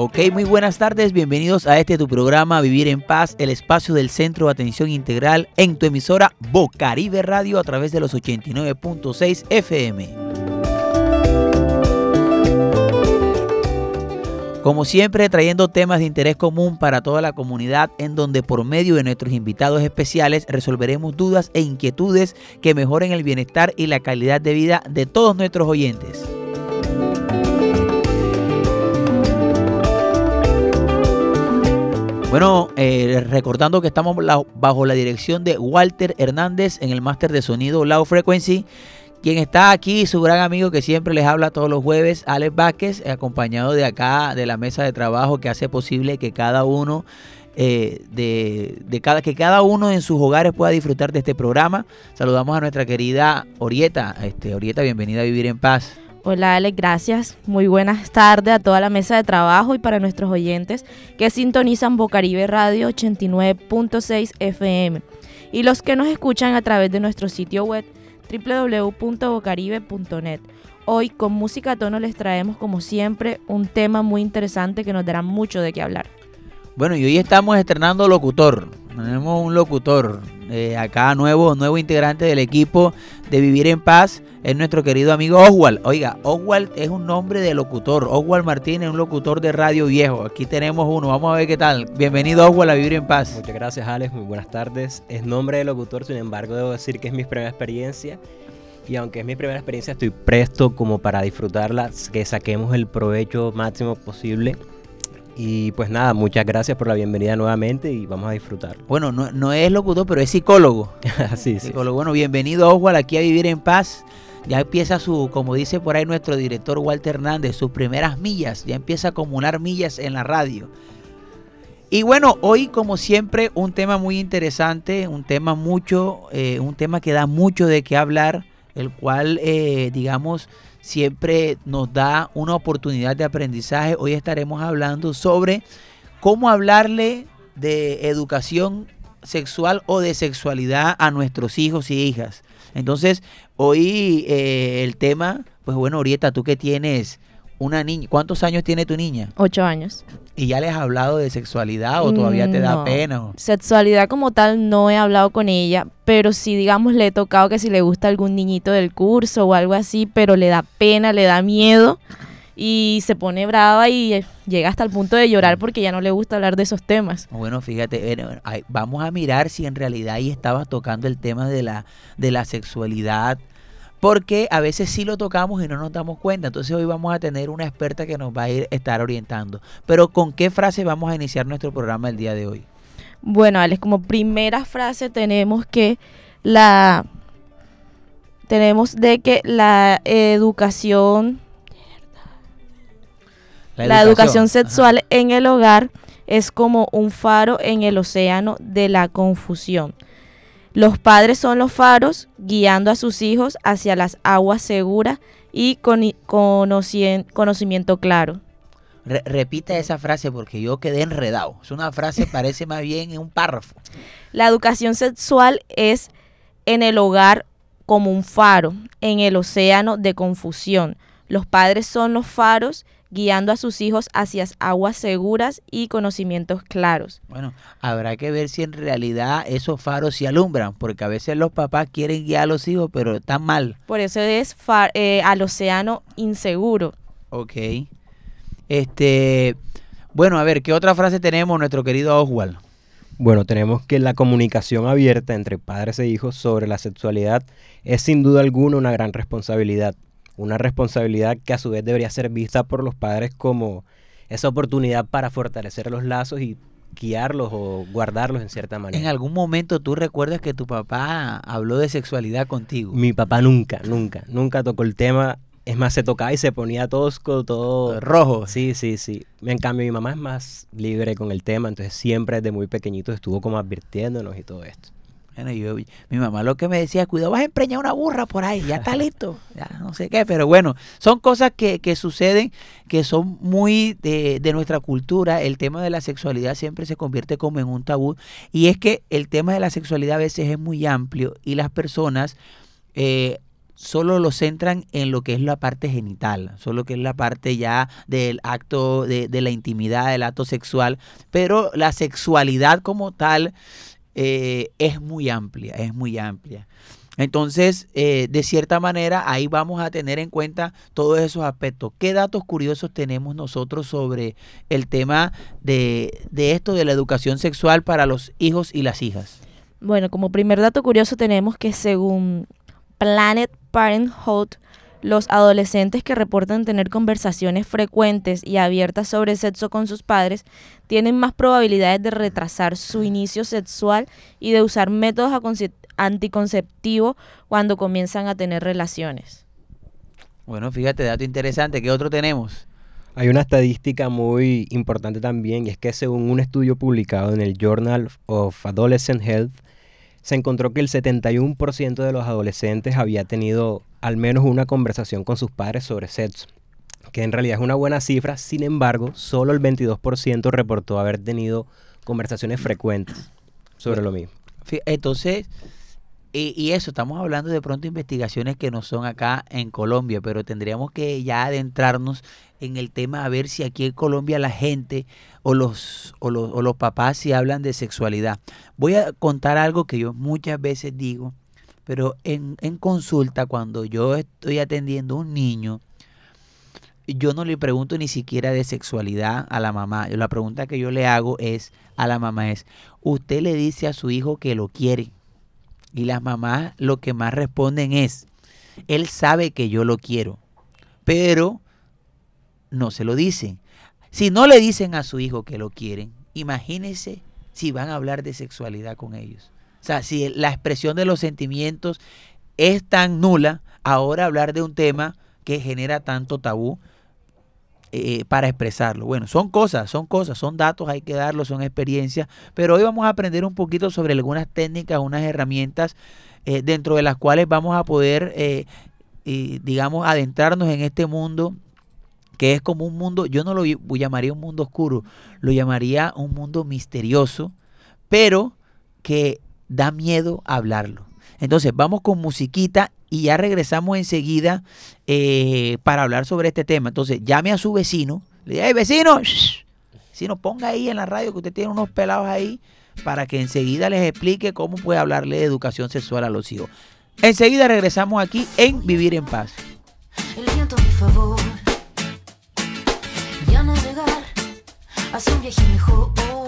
Ok, muy buenas tardes, bienvenidos a este tu programa Vivir en Paz, el espacio del Centro de Atención Integral en tu emisora Bocaribe Radio a través de los 89.6 FM. Como siempre, trayendo temas de interés común para toda la comunidad, en donde por medio de nuestros invitados especiales resolveremos dudas e inquietudes que mejoren el bienestar y la calidad de vida de todos nuestros oyentes. Bueno, eh, recordando que estamos bajo la dirección de Walter Hernández en el máster de sonido Low Frequency. Quien está aquí, su gran amigo que siempre les habla todos los jueves, Alex Vázquez, acompañado de acá, de la mesa de trabajo que hace posible que cada uno eh, de, cada, que cada uno en sus hogares pueda disfrutar de este programa. Saludamos a nuestra querida Orieta. Este, Orieta, bienvenida a Vivir en Paz. Hola Ale, gracias. Muy buenas tardes a toda la mesa de trabajo y para nuestros oyentes que sintonizan Bocaribe Radio 89.6 FM y los que nos escuchan a través de nuestro sitio web www.bocaribe.net. Hoy con música a tono les traemos como siempre un tema muy interesante que nos dará mucho de qué hablar. Bueno, y hoy estamos estrenando locutor. Tenemos un locutor eh, acá nuevo, nuevo integrante del equipo de Vivir en Paz es nuestro querido amigo Oswald. Oiga, Oswald es un nombre de locutor. Oswald Martínez, un locutor de radio viejo. Aquí tenemos uno. Vamos a ver qué tal. Bienvenido Oswald a Vivir en Paz. Muchas gracias Alex, muy buenas tardes. Es nombre de locutor, sin embargo debo decir que es mi primera experiencia. Y aunque es mi primera experiencia, estoy presto como para disfrutarla, que saquemos el provecho máximo posible. Y pues nada, muchas gracias por la bienvenida nuevamente y vamos a disfrutar. Bueno, no, no es locutor, pero es psicólogo. sí, sí. Bueno, bienvenido Oswald aquí a Vivir en Paz ya empieza su, como dice por ahí nuestro director Walter Hernández, sus primeras millas, ya empieza a acumular millas en la radio. Y bueno, hoy como siempre un tema muy interesante, un tema mucho, eh, un tema que da mucho de qué hablar, el cual eh, digamos siempre nos da una oportunidad de aprendizaje. Hoy estaremos hablando sobre cómo hablarle de educación sexual o de sexualidad a nuestros hijos y hijas. Entonces, hoy eh, el tema, pues bueno, Orieta, tú que tienes una niña, ¿cuántos años tiene tu niña? Ocho años. ¿Y ya les has hablado de sexualidad o todavía te da pena? Sexualidad como tal no he hablado con ella, pero sí, digamos, le he tocado que si le gusta algún niñito del curso o algo así, pero le da pena, le da miedo y se pone brava y eh, llega hasta el punto de llorar porque ya no le gusta hablar de esos temas. Bueno, fíjate, vamos a mirar si en realidad ahí estabas tocando el tema de la, de la sexualidad, porque a veces sí lo tocamos y no nos damos cuenta. Entonces hoy vamos a tener una experta que nos va a ir estar orientando. Pero ¿con qué frase vamos a iniciar nuestro programa el día de hoy? Bueno, Alex, como primera frase tenemos que la tenemos de que la educación la educación, sexual en el hogar es como un faro en el océano de la confusión. Los padres son los faros guiando a sus hijos hacia las aguas seguras y con conocimiento claro. repita esa frase porque yo quedé enredado. Es una frase, parece más bien un párrafo. La educación sexual es en el hogar como un faro en el océano de confusión. Los padres son los faros guiando a sus hijos hacia aguas seguras y conocimientos claros. Bueno, habrá que ver si en realidad esos faros se alumbran, porque a veces los papás quieren guiar a los hijos, pero están mal. Por eso es eh, al océano inseguro. Ok. Este, bueno, a ver, ¿qué otra frase tenemos, nuestro querido Oswald? Bueno, tenemos que la comunicación abierta entre padres e hijos sobre la sexualidad es sin duda alguna una gran responsabilidad una responsabilidad que a su vez debería ser vista por los padres como esa oportunidad para fortalecer los lazos y guiarlos o guardarlos en cierta manera. ¿En algún momento tú recuerdas que tu papá habló de sexualidad contigo? Mi papá nunca, nunca, nunca tocó el tema. Es más, se tocaba y se ponía tosco, todo rojo. Sí, sí, sí. En cambio, mi mamá es más libre con el tema, entonces siempre desde muy pequeñito estuvo como advirtiéndonos y todo esto. Bueno, yo, mi mamá lo que me decía, cuidado, vas a empreñar una burra por ahí, ya está listo, ya no sé qué, pero bueno, son cosas que, que suceden, que son muy de, de, nuestra cultura, el tema de la sexualidad siempre se convierte como en un tabú, y es que el tema de la sexualidad a veces es muy amplio y las personas... Eh, solo lo centran en lo que es la parte genital, solo que es la parte ya del acto de, la intimidad, del acto sexual, pero la sexualidad como tal eh, es muy amplia, es muy amplia. Entonces, eh, de cierta manera, ahí vamos a tener en cuenta todos esos aspectos. ¿Qué datos curiosos tenemos nosotros sobre el tema de, de esto de la educación sexual para los hijos y las hijas? Bueno, como primer dato curioso tenemos que según Planet Parenthood, los adolescentes que reportan tener conversaciones frecuentes y abiertas sobre sexo con sus padres tienen más probabilidades de retrasar su inicio sexual y de usar métodos anticonceptivos cuando comienzan a tener relaciones. Bueno, fíjate, dato interesante. ¿Qué otro tenemos? Hay una estadística muy importante también y es que según un estudio publicado en el Journal of Adolescent Health, se encontró que el 71% de los adolescentes había tenido al menos una conversación con sus padres sobre sexo, que en realidad es una buena cifra, sin embargo, solo el 22% reportó haber tenido conversaciones frecuentes sobre lo mismo. Entonces, y, eso, estamos hablando de pronto investigaciones que no son acá en Colombia, pero tendríamos que ya adentrarnos en el tema a ver si aquí en Colombia la gente o los, o los, o los papás si hablan de sexualidad. Voy a contar algo que yo muchas veces digo, pero en, en consulta cuando yo estoy atendiendo a un niño, yo no le pregunto ni siquiera de sexualidad a la mamá. La pregunta que yo le hago es a la mamá es, ¿usted le dice a su hijo que lo quiere? Y las mamás lo que más responden es, él sabe que yo lo quiero, pero no se lo dicen. Si no le dicen a su hijo que lo quieren, imagínense si van a hablar de sexualidad con ellos. O sea, si la expresión de los sentimientos es tan nula, ahora hablar de un tema que genera tanto tabú eh, para expresarlo. Bueno, son cosas, son cosas, son datos, hay que darlos, son experiencias, pero hoy vamos a aprender un poquito sobre algunas técnicas, unas herramientas eh, dentro de las cuales vamos a poder, eh, digamos, adentrarnos en este mundo que es como un mundo, yo no lo llamaría un mundo oscuro, lo llamaría un mundo misterioso, pero que da miedo hablarlo. Entonces vamos con musiquita y ya regresamos enseguida eh, para hablar sobre este tema. Entonces llame a su vecino, le diga, hey vecino, si nos ponga ahí en la radio que usted tiene unos pelados ahí para que enseguida les explique cómo puede hablarle de educación sexual a los hijos. Enseguida regresamos aquí en Vivir en Paz. El viento favor hacia un viaje mejor.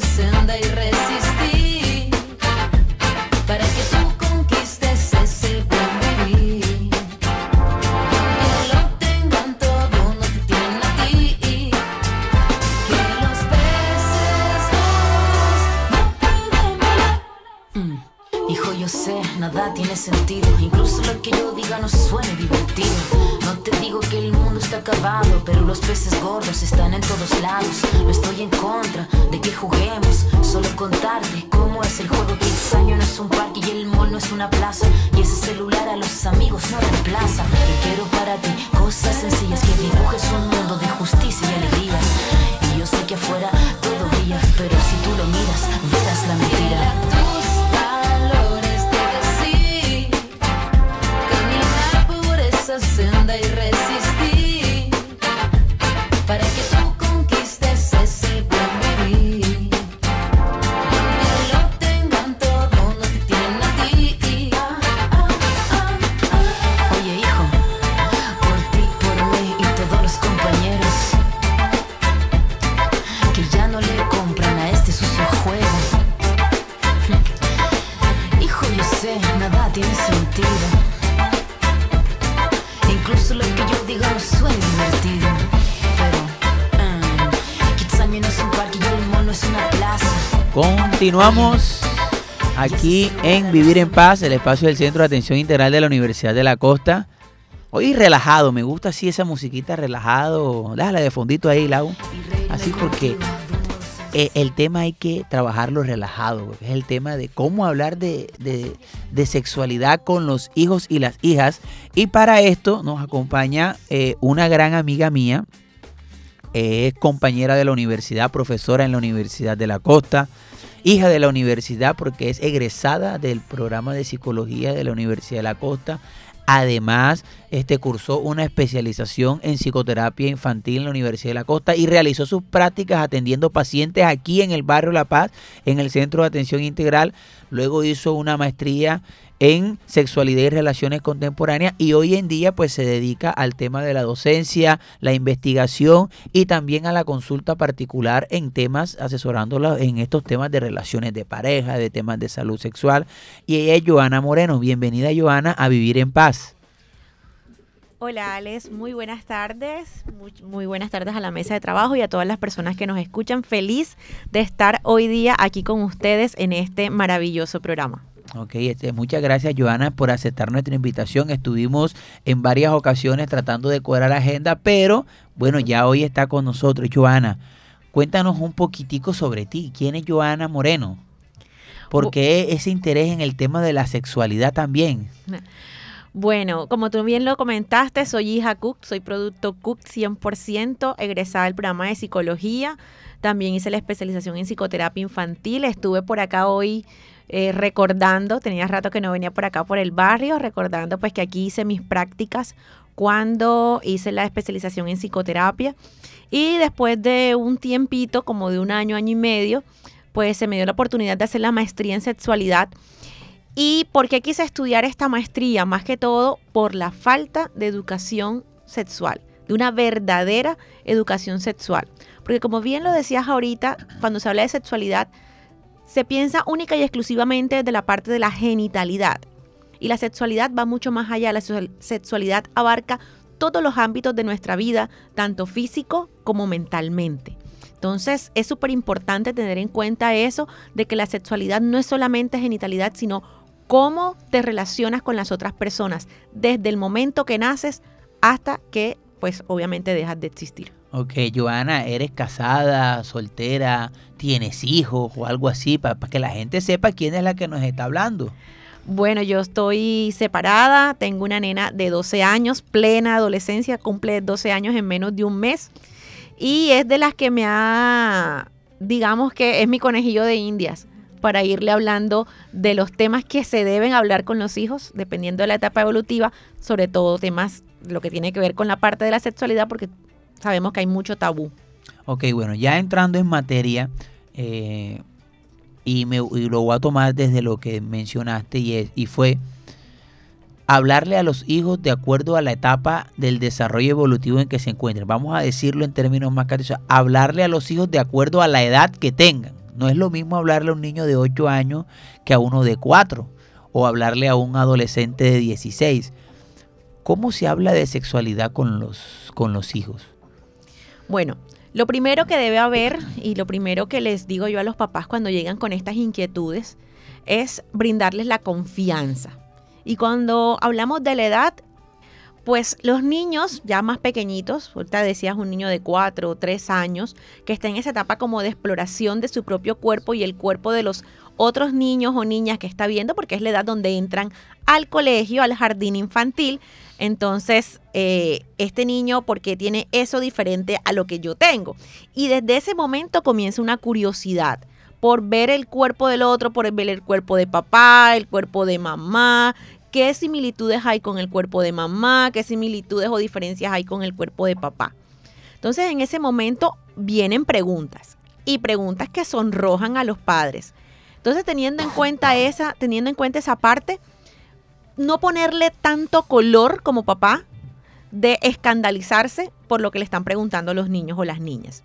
senda y para que tú conquistes ese buen vivir. Que lo tengan todo, no te tienen a ti. Que los peces no pueden volar. Mm. Hijo, yo sé, nada tiene sentido. Incluso lo que yo diga no suene pero los peces gordos están en todos lados. No estoy en contra de que juguemos, solo contarte cómo es el juego que el año no es un parque y el mall no es una plaza. Y ese celular a los amigos no reemplaza. Y quiero para ti cosas sencillas que dibujes un mundo de justicia y alegría. Y yo sé que afuera todo brilla, pero si tú lo miras, verás la mentira. Senda y Continuamos aquí en Vivir en Paz, el espacio del Centro de Atención Integral de la Universidad de la Costa. Hoy relajado, me gusta así esa musiquita relajado. Déjala de fondito ahí, Lau. Así porque eh, el tema hay que trabajarlo relajado. Es el tema de cómo hablar de, sexualidad con los hijos y las hijas. Y para esto nos acompaña eh, una gran amiga mía. es compañera de la universidad, profesora en la Universidad de la Costa hija de la universidad porque es egresada del programa de psicología de la Universidad de la Costa. Además, este cursó una especialización en psicoterapia infantil en la Universidad de la Costa y realizó sus prácticas atendiendo pacientes aquí en el barrio La Paz, en el Centro de Atención Integral. Luego hizo una maestría en sexualidad y relaciones contemporáneas y hoy en día pues se dedica al tema de la docencia, la investigación y también a la consulta particular en temas, asesorándola en estos temas de relaciones de pareja, de temas de salud sexual. Y ella es Joana Moreno. Bienvenida Joana a Vivir en Paz. Hola Alex, muy buenas tardes, muy, buenas tardes a la mesa de trabajo y a todas las personas que nos escuchan. Feliz de estar hoy día aquí con ustedes en este maravilloso programa. Ok, este, muchas gracias Joana por aceptar nuestra invitación. Estuvimos en varias ocasiones tratando de cuadrar la agenda, pero bueno, ya hoy está con nosotros. Joana, cuéntanos un poquitico sobre ti. ¿Quién es Joana Moreno? ¿Por qué ese interés en el tema de la sexualidad también? Bueno, como tú bien lo comentaste, soy hija Cook, soy producto Cook 100%, egresada del programa de psicología. También hice la especialización en psicoterapia infantil. Estuve por acá hoy eh, recordando, tenía rato que no venía por acá por el barrio, recordando pues que aquí hice mis prácticas cuando hice la especialización en psicoterapia y después de un tiempito, como de un año, año y medio, pues se me dio la oportunidad de hacer la maestría en sexualidad. ¿Y por qué quise estudiar esta maestría? Más que todo por la falta de educación sexual, de una verdadera educación sexual. Porque como bien lo decías ahorita, cuando se habla de sexualidad, se piensa única y exclusivamente de la parte de la genitalidad. Y la sexualidad va mucho más allá. La sexualidad abarca todos los ámbitos de nuestra vida, tanto físico como mentalmente. Entonces es súper importante tener en cuenta eso, de que la sexualidad no es solamente genitalidad, sino cómo te relacionas con las otras personas, desde el momento que naces hasta que, pues obviamente, dejas de existir. Ok, Joana, ¿eres casada, soltera, tienes hijos o algo así? Para, que la gente sepa quién es la que nos está hablando. Bueno, yo estoy separada, tengo una nena de 12 años, plena adolescencia, cumple 12 años en menos de un mes y es de las que me ha, digamos que es mi conejillo de indias para irle hablando de los temas que se deben hablar con los hijos, dependiendo de la etapa evolutiva, sobre todo temas, lo que tiene que ver con la parte de la sexualidad, porque sabemos que hay mucho tabú. Ok, bueno, ya entrando en materia, eh, y, me, lo voy a tomar desde lo que mencionaste y, es, y fue hablarle a los hijos de acuerdo a la etapa del desarrollo evolutivo en que se encuentren. Vamos a decirlo en términos más claros, hablarle a los hijos de acuerdo a la edad que tengan. No es lo mismo hablarle a un niño de 8 años que a uno de 4 o hablarle a un adolescente de 16. ¿Cómo se habla de sexualidad con los, con los hijos? Bueno, lo primero que debe haber y lo primero que les digo yo a los papás cuando llegan con estas inquietudes es brindarles la confianza. Y cuando hablamos de la edad, pues los niños ya más pequeñitos, ahorita decías un niño de 4 o 3 años, que está en esa etapa como de exploración de su propio cuerpo y el cuerpo de los otros niños o niñas que está viendo, porque es la edad donde entran al colegio, al jardín infantil, entonces, eh, este niño, porque tiene eso diferente a lo que yo tengo? Y desde ese momento comienza una curiosidad por ver el cuerpo del otro, por ver el cuerpo de papá, el cuerpo de mamá, qué similitudes hay con el cuerpo de mamá, qué similitudes o diferencias hay con el cuerpo de papá. Entonces, en ese momento vienen preguntas y preguntas que sonrojan a los padres. Entonces, teniendo en cuenta esa, teniendo en cuenta esa parte, no ponerle tanto color como papá de escandalizarse por lo que le están preguntando los niños o las niñas.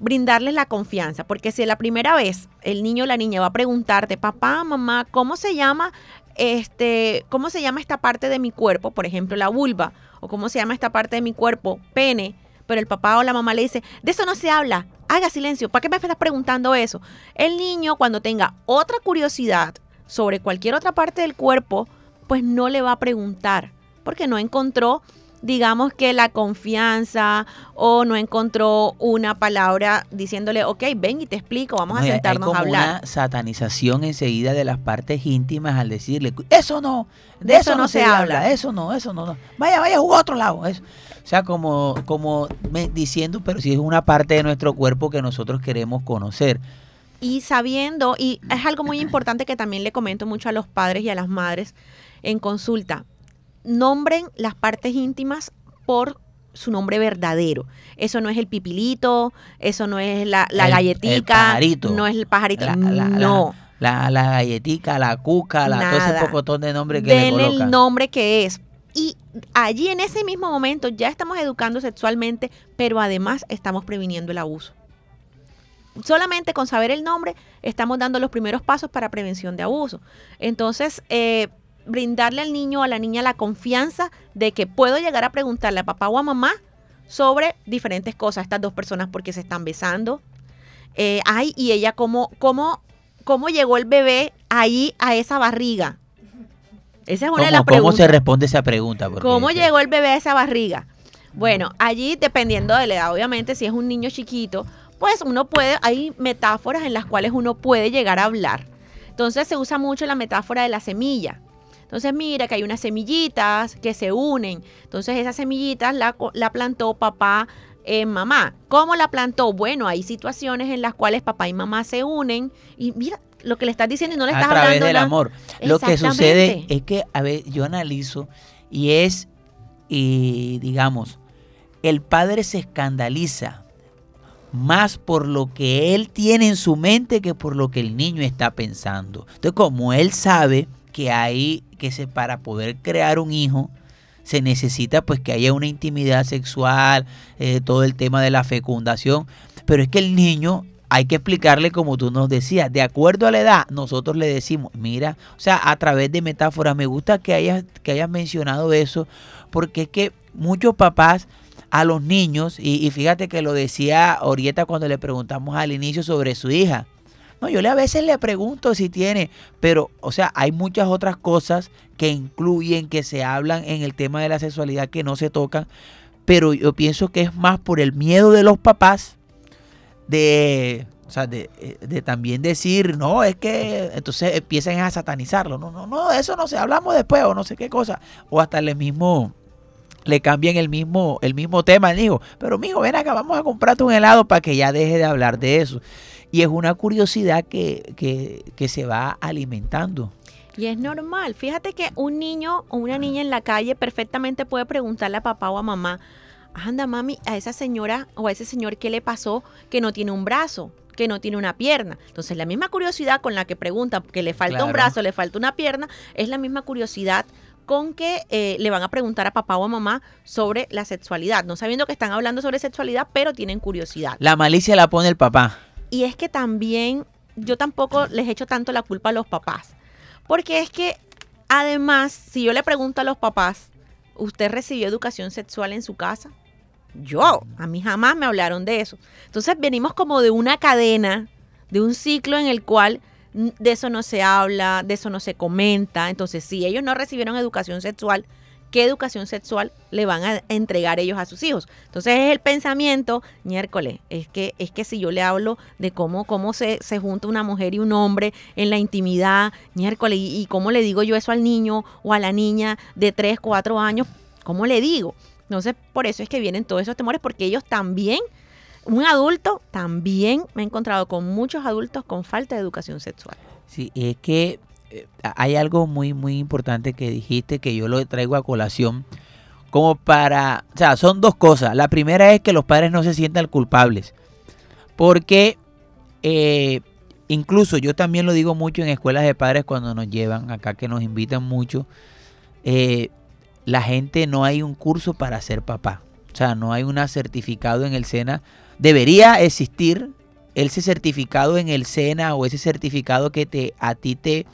Brindarles la confianza, porque si la primera vez el niño o la niña va a preguntarte, papá, mamá, ¿cómo se llama este, cómo se llama esta parte de mi cuerpo? Por ejemplo, la vulva, o cómo se llama esta parte de mi cuerpo, pene, pero el papá o la mamá le dice, de eso no se habla, haga silencio, ¿para qué me estás preguntando eso? El niño cuando tenga otra curiosidad sobre cualquier otra parte del cuerpo, pues no le va a preguntar, porque no encontró digamos que la confianza o no encontró una palabra diciéndole, ok, ven y te explico, vamos a sentarnos a hablar. Una satanización enseguida de las partes íntimas al decirle, eso no, de, eso, no se, habla. eso no, eso no, vaya, vaya, a otro lado. Eso. O sea, como, como diciendo, pero si es una parte de nuestro cuerpo que nosotros queremos conocer y sabiendo, y es algo muy importante que también le comento mucho a los padres y a las madres en consulta, nombren las partes íntimas por su nombre verdadero. Eso no es el pipilito, eso no es la, la galletica, no es el pajarito, no. La, la, galletica, la cuca, la, todo ese pocotón de nombre que le colocan. el nombre que es. Y allí en ese mismo momento ya estamos educando sexualmente, pero además estamos previniendo el abuso. Solamente con saber el nombre estamos dando los primeros pasos para prevención de abuso. Entonces, eh, brindarle al niño o a la niña la confianza de que puedo llegar a preguntarle a papá o a mamá sobre diferentes cosas, estas dos personas porque se están besando. Eh, ay, y ella cómo, cómo, cómo llegó el bebé ahí a esa barriga. Esa es una de las preguntas. ¿Cómo se responde esa pregunta? ¿Cómo llegó el bebé a esa barriga? Bueno, allí dependiendo de la edad, obviamente, si es un niño chiquito, pues uno puede, hay metáforas en las cuales uno puede llegar a hablar. Entonces se usa mucho la metáfora de la semilla. Entonces mira que hay unas semillitas que se unen. Entonces esas semillitas la, plantó papá en mamá. ¿Cómo la plantó? Bueno, hay situaciones en las cuales papá y mamá se unen y mira lo que le estás diciendo y no le estás hablando. A través del amor. Lo que sucede es que, a ver, yo analizo y es, y digamos, el padre se escandaliza más por lo que él tiene en su mente que por lo que el niño está pensando. Entonces, como él sabe que hay que se para poder crear un hijo se necesita pues que haya una intimidad sexual, eh, todo el tema de la fecundación, pero es que el niño hay que explicarle como tú nos decías, de acuerdo a la edad, nosotros le decimos, mira, o sea, a través de metáforas, me gusta que hayas, que hayas mencionado eso, porque es que muchos papás a los niños, y, y fíjate que lo decía Orieta cuando le preguntamos al inicio sobre su hija, no, yo le a veces le pregunto si tiene, pero, o sea, hay muchas otras cosas que incluyen, que se hablan en el tema de la sexualidad que no se tocan, pero yo pienso que es más por el miedo de los papás de, o sea, de, de, también decir, no, es que entonces empiezan a satanizarlo. No, no, no, eso no sé, hablamos después o no sé qué cosa. O hasta el mismo le cambian el mismo, el mismo tema al hijo. Pero mijo, ven acá, vamos a comprarte un helado para que ya deje de hablar de eso. Y es una curiosidad que, se va alimentando. Y es normal. Fíjate que un niño o una niña en la calle perfectamente puede preguntarle a papá o a mamá, anda mami, a esa señora o a ese señor, ¿qué le pasó que no tiene un brazo? que no tiene una pierna. Entonces, la misma curiosidad con la que pregunta que le falta un brazo, le falta una pierna, es la misma curiosidad con que eh, le van a preguntar a papá o a mamá sobre la sexualidad, no sabiendo que están hablando sobre sexualidad, pero tienen curiosidad. La malicia la pone el papá. Y es que también yo tampoco les echo tanto la culpa a los papás. Porque es que además, si yo le pregunto a los papás, ¿usted recibió educación sexual en su casa? Yo, a mí jamás me hablaron de eso. Entonces venimos como de una cadena, de un ciclo en el cual de eso no se habla, de eso no se comenta. Entonces, si ellos no recibieron educación sexual, qué educación sexual le van a entregar ellos a sus hijos. Entonces es el pensamiento, miércoles, es que, es que si yo le hablo de cómo, cómo se, se junta una mujer y un hombre en la intimidad, miércoles, y, y, cómo le digo yo eso al niño o a la niña de 3, 4 años, ¿cómo le digo? Entonces, por eso es que vienen todos esos temores, porque ellos también, un adulto, también me he encontrado con muchos adultos con falta de educación sexual. Sí, es que hay algo muy, muy importante que dijiste que yo lo traigo a colación. Como para, o sea, son dos cosas. La primera es que los padres no se sientan culpables. Porque eh, incluso yo también lo digo mucho en escuelas de padres cuando nos llevan acá, que nos invitan mucho. Eh, la gente no hay un curso para ser papá. O sea, no hay un certificado en el SENA. Debería existir ese certificado en el SENA o ese certificado que te, a ti te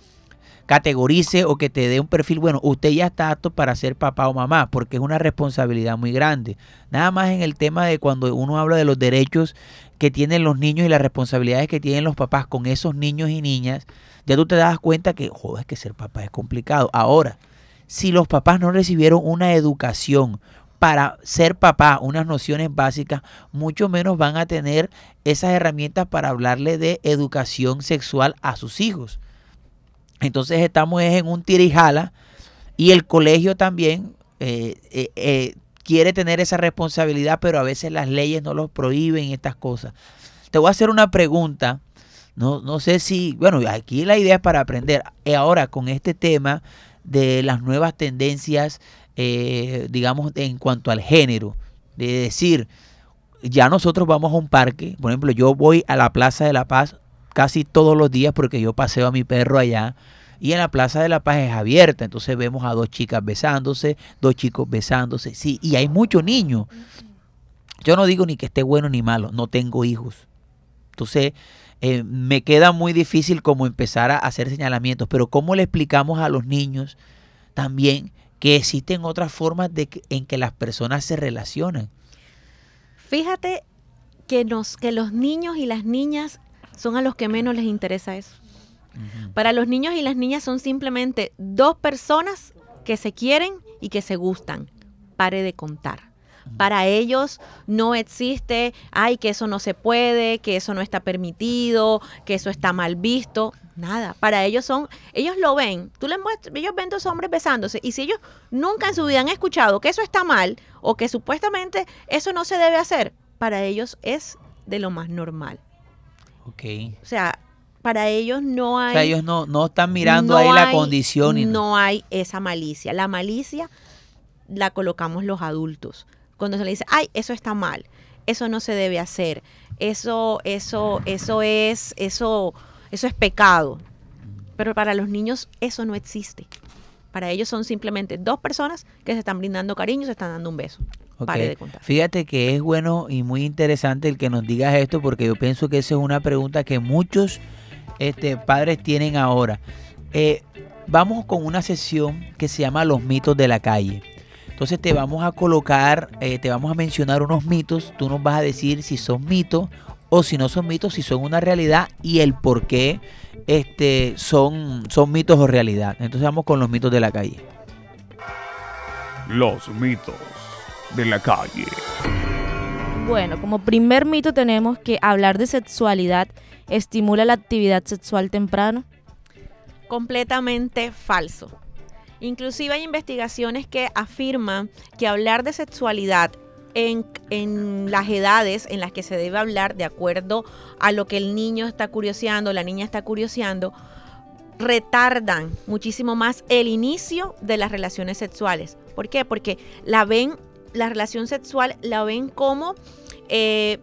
categorice o que te dé un perfil, bueno, usted ya está apto para ser papá o mamá, porque es una responsabilidad muy grande. Nada más en el tema de cuando uno habla de los derechos que tienen los niños y las responsabilidades que tienen los papás con esos niños y niñas, ya tú te das cuenta que, joder, que ser papá es complicado. Ahora, si los papás no recibieron una educación para ser papá, unas nociones básicas, mucho menos van a tener esas herramientas para hablarle de educación sexual a sus hijos. Entonces estamos en un tirijala y el colegio también eh, eh, eh, quiere tener esa responsabilidad, pero a veces las leyes no los prohíben estas cosas. Te voy a hacer una pregunta. No, no sé si, bueno, aquí la idea es para aprender. Ahora, con este tema de las nuevas tendencias digamos, en cuanto al género. De decir, ya nosotros vamos a un parque, por ejemplo, yo voy a la Plaza de la Paz casi todos los días porque yo paseo a mi perro allá. Y en la Plaza de la Paz es abierta, entonces vemos a dos chicas besándose, dos chicos besándose, sí, y hay muchos niños. Yo no digo ni que esté bueno ni malo, no tengo hijos. Entonces, eh, me queda muy difícil como empezar a hacer señalamientos, pero ¿cómo le explicamos a los niños también que existen otras formas de en que las personas se relacionan. Fíjate que, nos, que los niños y las niñas son a los que menos les interesa eso. Para los niños y las niñas son simplemente dos personas que se quieren y que se gustan. Pare de contar. Para ellos no existe, ay, que eso no se puede, que eso no está permitido, que eso está mal visto. Nada. Para ellos son, ellos lo ven. Tú les muestras, ellos ven dos hombres besándose. Y si ellos nunca en su vida han escuchado que eso está mal o que supuestamente eso no se debe hacer, para ellos es de lo más normal. Ok. O sea, para ellos no hay. O sea, ellos no, no están mirando ahí la condición. Y no hay esa malicia. La malicia la colocamos los adultos cuando se le dice, ay, eso está mal, eso no se debe hacer, eso, eso, eso es, eso, eso es pecado. Pero para los niños eso no existe. Para ellos son simplemente dos personas que se están brindando cariño, se están dando un beso. Pare de contar. Fíjate que es bueno y muy interesante el que nos digas esto porque yo pienso que esa es una pregunta que muchos este, padres tienen ahora. Eh, vamos con una sesión que se llama Los mitos de la calle. Entonces te vamos a colocar, eh, te vamos a mencionar unos mitos, tú nos vas a decir si son mitos o si no son mitos, si son una realidad y el por qué este, son, son mitos o realidad. Entonces vamos con los mitos de la calle. Los mitos de la calle. Bueno, como primer mito tenemos que hablar de sexualidad estimula la actividad sexual temprano. Completamente falso. Inclusive hay investigaciones que afirman que hablar de sexualidad en, las edades en las que se debe hablar de acuerdo a lo que el niño está curioseando, la niña está curioseando, retardan muchísimo más el inicio de las relaciones sexuales. ¿Por qué? Porque la ven, la relación sexual la ven como eh,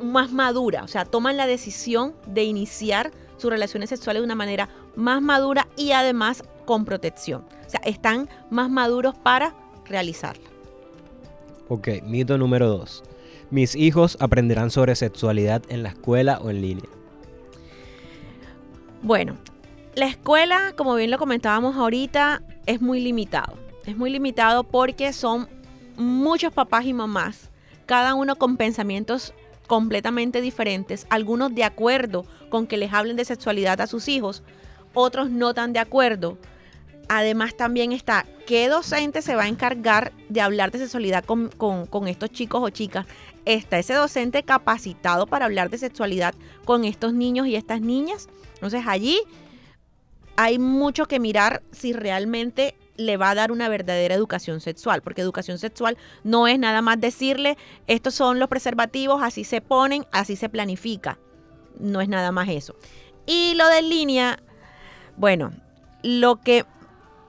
más madura, o sea, toman la decisión de iniciar sus relaciones sexuales de una manera más madura y además con protección. O sea, están más maduros para realizarla. Ok, mito número dos. Mis hijos aprenderán sobre sexualidad en la escuela o en línea. Bueno, la escuela, como bien lo comentábamos ahorita, es muy limitado. Es muy limitado porque son muchos papás y mamás, cada uno con pensamientos completamente diferentes, algunos de acuerdo con que les hablen de sexualidad a sus hijos, otros no tan de acuerdo. Además también está qué docente se va a encargar de hablar de sexualidad con, con, estos chicos o chicas. ¿Está ese docente capacitado para hablar de sexualidad con estos niños y estas niñas? Entonces allí hay mucho que mirar si realmente le va a dar una verdadera educación sexual, porque educación sexual no es nada más decirle, estos son los preservativos, así se ponen, así se planifica. No es nada más eso. Y lo de línea, bueno, lo que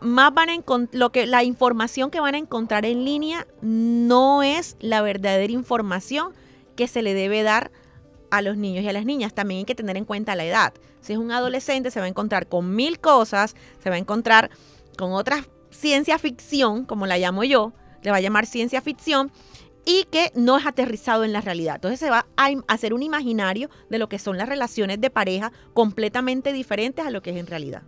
más van a lo que la información que van a encontrar en línea no es la verdadera información que se le debe dar a los niños y a las niñas. También hay que tener en cuenta la edad. Si es un adolescente, se va a encontrar con mil cosas, se va a encontrar con otras ciencia ficción, como la llamo yo, le va a llamar ciencia ficción, y que no es aterrizado en la realidad. Entonces se va a hacer un imaginario de lo que son las relaciones de pareja completamente diferentes a lo que es en realidad.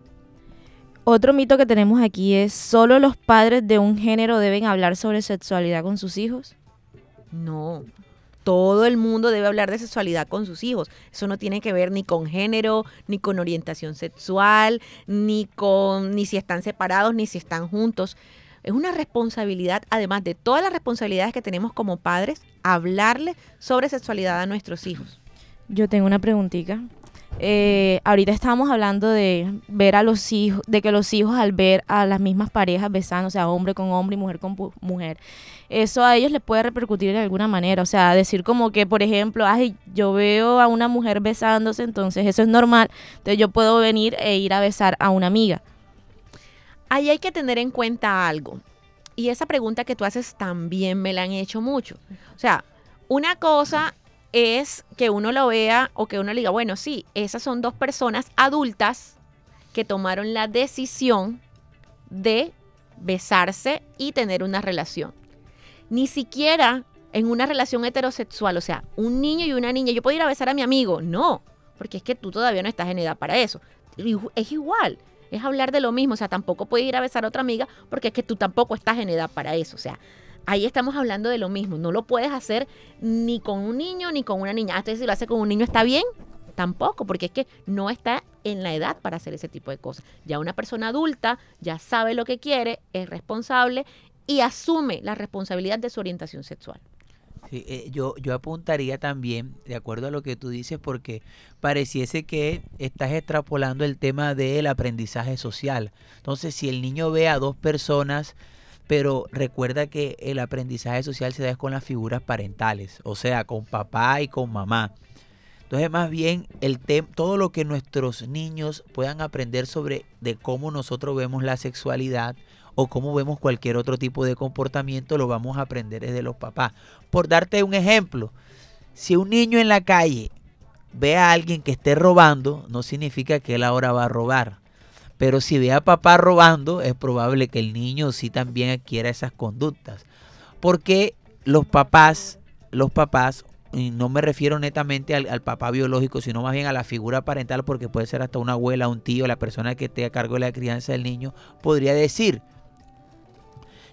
Otro mito que tenemos aquí es, ¿solo los padres de un género deben hablar sobre sexualidad con sus hijos? No. Todo el mundo debe hablar de sexualidad con sus hijos. Eso no tiene que ver ni con género, ni con orientación sexual, ni con ni si están separados, ni si están juntos. Es una responsabilidad, además de todas las responsabilidades que tenemos como padres, hablarle sobre sexualidad a nuestros hijos. Yo tengo una preguntita. Eh, ahorita estábamos hablando de ver a los hijos, de que los hijos al ver a las mismas parejas besando, o sea, hombre con hombre y mujer con mujer, eso a ellos les puede repercutir de alguna manera. O sea, decir como que, por ejemplo, ay, yo veo a una mujer besándose, entonces eso es normal, entonces yo puedo venir e ir a besar a una amiga. Ahí hay que tener en cuenta algo. Y esa pregunta que tú haces también me la han hecho mucho. O sea, una cosa es que uno lo vea o que uno le diga, bueno, sí, esas son dos personas adultas que tomaron la decisión de besarse y tener una relación. Ni siquiera en una relación heterosexual, o sea, un niño y una niña, yo puedo ir a besar a mi amigo, no, porque es que tú todavía no estás en edad para eso. Es igual, es hablar de lo mismo, o sea, tampoco puedes ir a besar a otra amiga porque es que tú tampoco estás en edad para eso, o sea, ahí estamos hablando de lo mismo, no lo puedes hacer ni con un niño ni con una niña, hasta si lo hace con un niño está bien, tampoco, porque es que no está en la edad para hacer ese tipo de cosas. Ya una persona adulta ya sabe lo que quiere, es responsable y asume la responsabilidad de su orientación sexual. Eh, yo, yo apuntaría también, de acuerdo a lo que tú dices, porque pareciese que estás extrapolando el tema del aprendizaje social. Entonces, si el niño ve a dos personas, pero recuerda que el aprendizaje social se da con las figuras parentales, o sea, con papá y con mamá. Entonces, más bien, el todo lo que nuestros niños puedan aprender sobre de cómo nosotros vemos la sexualidad o cómo vemos cualquier otro tipo de comportamiento, lo vamos a aprender desde los papás. Por darte un ejemplo, si un niño en la calle ve a alguien que esté robando, no significa que él ahora va a robar. Pero si ve a papá robando, es probable que el niño sí también adquiera esas conductas. Porque los papás, los papás, y no me refiero netamente al, al papá biológico, sino más bien a la figura parental, porque puede ser hasta una abuela, un tío, la persona que esté a cargo de la crianza del niño, podría decir,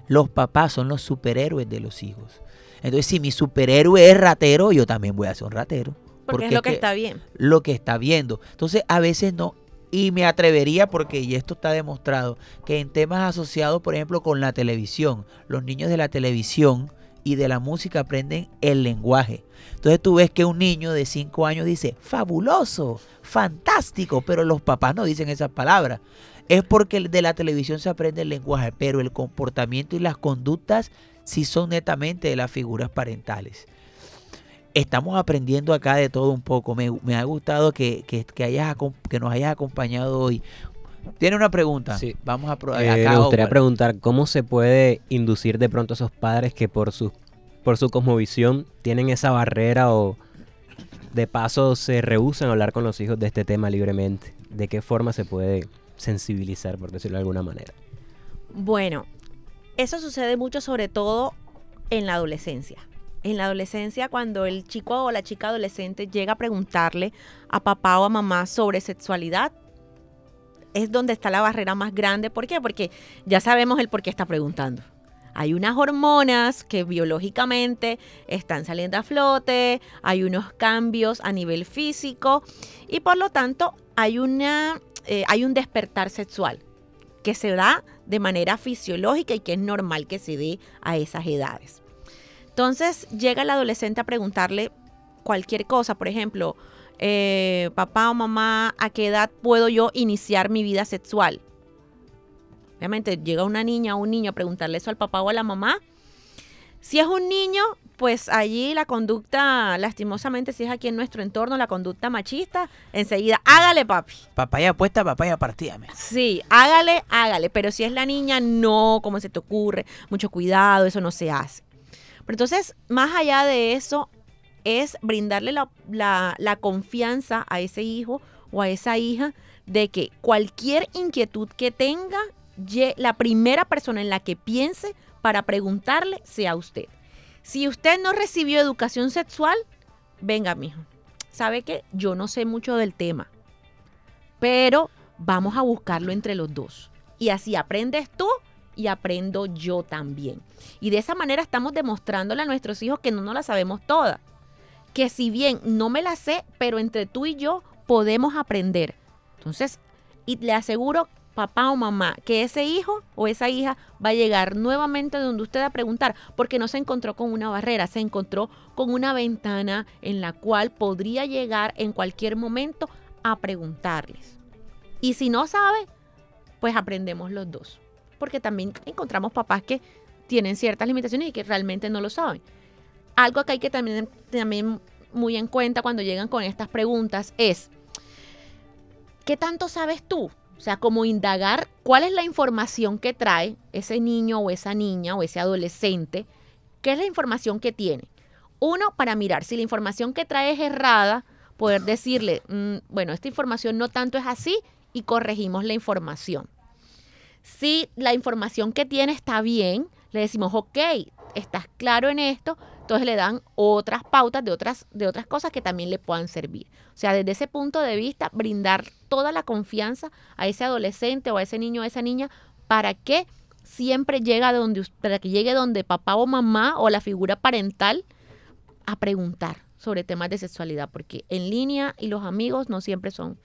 los papás son los superhéroes de los hijos. Entonces, si mi superhéroe es ratero, yo también voy a ser un ratero. Porque, es lo que, está bien. Lo que está viendo. Entonces, a veces no. Y me atrevería, porque y esto está demostrado, que en temas asociados, por ejemplo, con la televisión, los niños de la televisión y de la música aprenden el lenguaje. Entonces tú ves que un niño de 5 años dice, fabuloso, fantástico, pero los papás no dicen esas palabras. Es porque de la televisión se aprende el lenguaje, pero el comportamiento y las conductas sí son netamente de las figuras parentales. Estamos aprendiendo acá de todo un poco. Me, me ha gustado que, que, que, hayas, que nos hayas acompañado hoy. Tiene una pregunta. Sí. Vamos a Eh, acá, me gustaría preguntar cómo se puede inducir de pronto a esos padres que por su, por su cosmovisión tienen esa barrera o de paso se rehusan a hablar con los hijos de este tema libremente. ¿De qué forma se puede sensibilizar, por decirlo de alguna manera? Bueno, eso sucede mucho sobre todo en la adolescencia. En la adolescencia, cuando el chico o la chica adolescente llega a preguntarle a papá o a mamá sobre sexualidad, es donde está la barrera más grande. ¿Por qué? Porque ya sabemos el por qué está preguntando. Hay unas hormonas que biológicamente están saliendo a flote, hay unos cambios a nivel físico y por lo tanto hay, una, eh, hay un despertar sexual que se da de manera fisiológica y que es normal que se dé a esas edades. Entonces llega el adolescente a preguntarle cualquier cosa, por ejemplo, eh, papá o mamá, ¿a qué edad puedo yo iniciar mi vida sexual? Obviamente llega una niña o un niño a preguntarle eso al papá o a la mamá. Si es un niño, pues allí la conducta, lastimosamente, si es aquí en nuestro entorno, la conducta machista, enseguida, hágale papi. Papaya puesta, papaya partida. men. Sí, hágale, hágale. Pero si es la niña, no, como se te ocurre, mucho cuidado, eso no se hace. Pero entonces, más allá de eso, es brindarle la, la- confianza a ese hijo o a esa hija de que cualquier inquietud que tenga, la primera persona en la que piense para preguntarle sea usted. Si usted no recibió educación sexual, venga, mijo. ¿Sabe qué? Yo no sé mucho del tema, pero vamos a buscarlo entre los dos. Y así aprendes tú y aprendo yo también. Y de esa manera estamos demostrándole a nuestros hijos que no nos la sabemos toda. Que si bien no me la sé, pero entre tú y yo podemos aprender. Entonces, y le aseguro, papá o mamá, que ese hijo o esa hija va a llegar nuevamente donde usted a preguntar, porque no se encontró con una barrera, se encontró con una ventana en la cual podría llegar en cualquier momento a preguntarles. Y si no sabe, pues aprendemos los dos. Porque también encontramos papás que tienen ciertas limitaciones y que realmente no lo saben. Algo que hay que también, también muy en cuenta cuando llegan con estas preguntas es, ¿qué tanto sabes tú? O sea, como indagar cuál es la información que trae ese niño o esa niña o ese adolescente, qué es la información que tiene. Uno, para mirar si la información que trae es errada, poder decirle, mm, bueno, esta información no tanto es así y corregimos la información. Si la información que tiene está bien, le decimos, ok, estás claro en esto, entonces le dan otras pautas de otras, de otras cosas que también le puedan servir. O sea, desde ese punto de vista, brindar toda la confianza a ese adolescente o a ese niño o a esa niña para que siempre llegue donde, para que llegue donde papá o mamá o la figura parental a preguntar sobre temas de sexualidad, porque en línea y los amigos no siempre son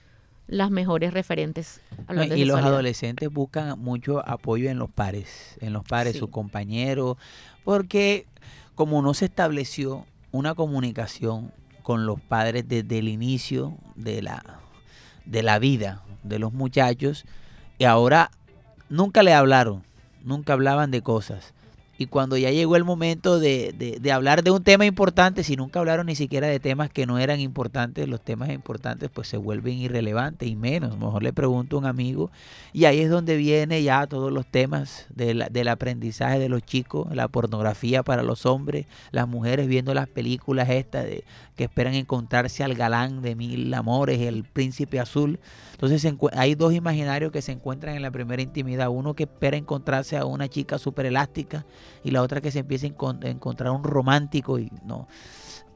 las mejores referentes. No, y los adolescentes buscan mucho apoyo en los pares, en los pares, sus compañeros, porque como no se estableció una comunicación con los padres desde el inicio de la, de la vida de los muchachos, y ahora nunca le hablaron, nunca hablaban de cosas. Y cuando ya llegó el momento de, de, hablar de un tema importante, si nunca hablaron ni siquiera de temas que no eran importantes, los temas importantes pues se vuelven irrelevantes y menos. Mejor le pregunto a un amigo. Y ahí es donde viene ya todos los temas del aprendizaje de los chicos, la pornografía para los hombres, las mujeres viendo las películas estas de, que esperan encontrarse al galán de mil amores, el príncipe azul. Entonces hay dos imaginarios que se encuentran en la primera intimidad. Uno que espera encontrarse a una chica súper elástica y la otra que se empieza a encontrar un romántico y no.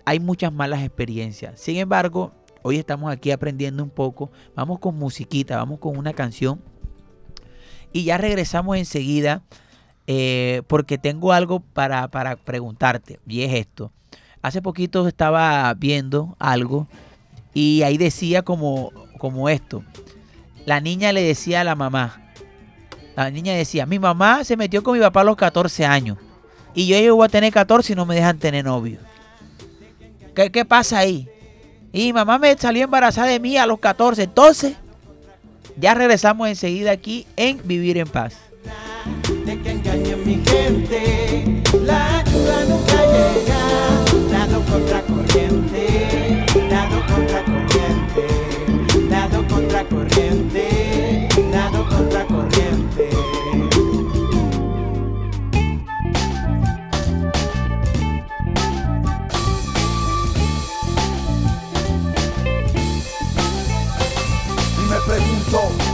Hay muchas malas experiencias. Sin embargo, hoy estamos aquí aprendiendo un poco. Vamos con musiquita, vamos con una canción. Y ya regresamos enseguida eh, porque tengo algo para, para preguntarte. Y es esto. Hace poquito estaba viendo algo y ahí decía como como esto. La niña le decía a la mamá, la niña decía, mi mamá se metió con mi papá a los 14 años y yo llego a tener 14 y no me dejan tener novio. ¿Qué, qué pasa ahí? Y mamá me salió embarazada de mí a los 14. Entonces, ya regresamos enseguida aquí en Vivir en Paz. De que mi gente,